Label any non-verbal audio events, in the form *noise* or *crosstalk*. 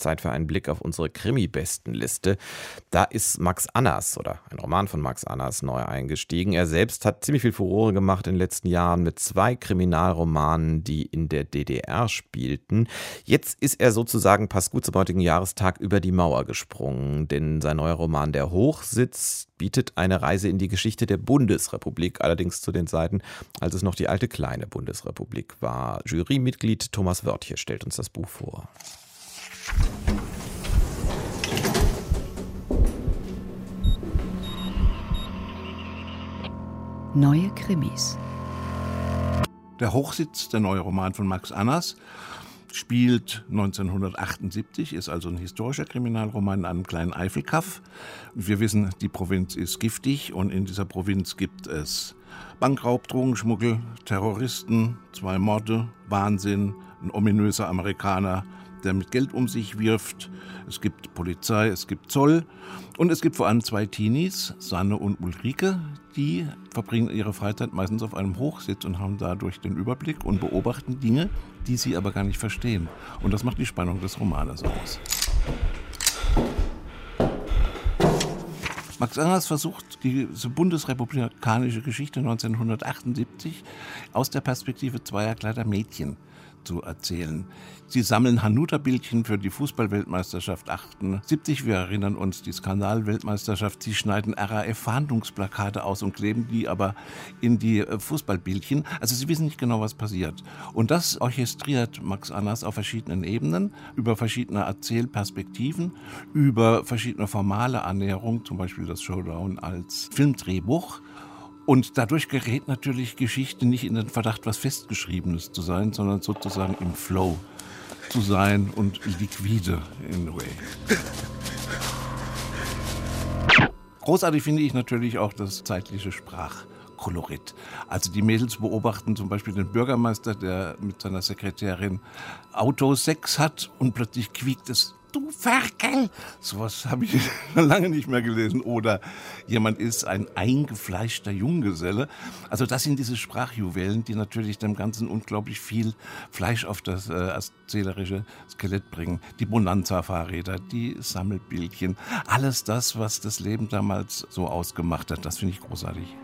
Zeit für einen Blick auf unsere Krimi-Bestenliste. Da ist Max Annas oder ein Roman von Max Annas neu eingestiegen. Er selbst hat ziemlich viel Furore gemacht in den letzten Jahren mit zwei Kriminalromanen, die in der DDR spielten. Jetzt ist er sozusagen, passt gut zum heutigen Jahrestag, über die Mauer gesprungen, denn sein neuer Roman Der Hochsitz bietet eine Reise in die Geschichte der Bundesrepublik, allerdings zu den Zeiten, als es noch die alte kleine Bundesrepublik war. Jurymitglied Thomas Wörtje stellt uns das Buch vor. Neue Krimis. Der Hochsitz, der neue Roman von Max Annas, spielt 1978, ist also ein historischer Kriminalroman in einem kleinen Eifelkaff. Wir wissen, die Provinz ist giftig und in dieser Provinz gibt es Bankraub, Drogenschmuggel, Terroristen, zwei Morde, Wahnsinn, ein ominöser Amerikaner, der mit Geld um sich wirft. Es gibt Polizei, es gibt Zoll und es gibt vor allem zwei Teenies, Sanne und Ulrike, die verbringen ihre Freizeit meistens auf einem Hochsitz und haben dadurch den Überblick und beobachten Dinge, die sie aber gar nicht verstehen. Und das macht die Spannung des Romanes aus. Max Angers versucht, diese bundesrepublikanische Geschichte 1978 aus der Perspektive zweier kleiner Mädchen zu erzählen. Sie sammeln Hanuta-Bildchen für die Fußballweltmeisterschaft 78. Wir erinnern uns die Skandalweltmeisterschaft. Sie schneiden RAF-Fahndungsplakate aus und kleben die aber in die äh, Fußballbildchen. Also sie wissen nicht genau, was passiert. Und das orchestriert Max Annas auf verschiedenen Ebenen, über verschiedene Erzählperspektiven, über verschiedene formale Annäherungen, zum Beispiel das Showdown als Filmdrehbuch. Und dadurch gerät natürlich Geschichte nicht in den Verdacht, was Festgeschriebenes zu sein, sondern sozusagen im Flow zu sein und liquide in a way. Großartig finde ich natürlich auch das zeitliche Sprachkolorit. Also die Mädels beobachten zum Beispiel den Bürgermeister, der mit seiner Sekretärin Autosex hat und plötzlich quiekt es du Ferkel. Sowas habe ich *laughs* lange nicht mehr gelesen. Oder jemand ist ein eingefleischter Junggeselle. Also das sind diese Sprachjuwelen, die natürlich dem Ganzen unglaublich viel Fleisch auf das äh, erzählerische Skelett bringen. Die Bonanza-Fahrräder, die Sammelbildchen, alles das, was das Leben damals so ausgemacht hat, das finde ich großartig.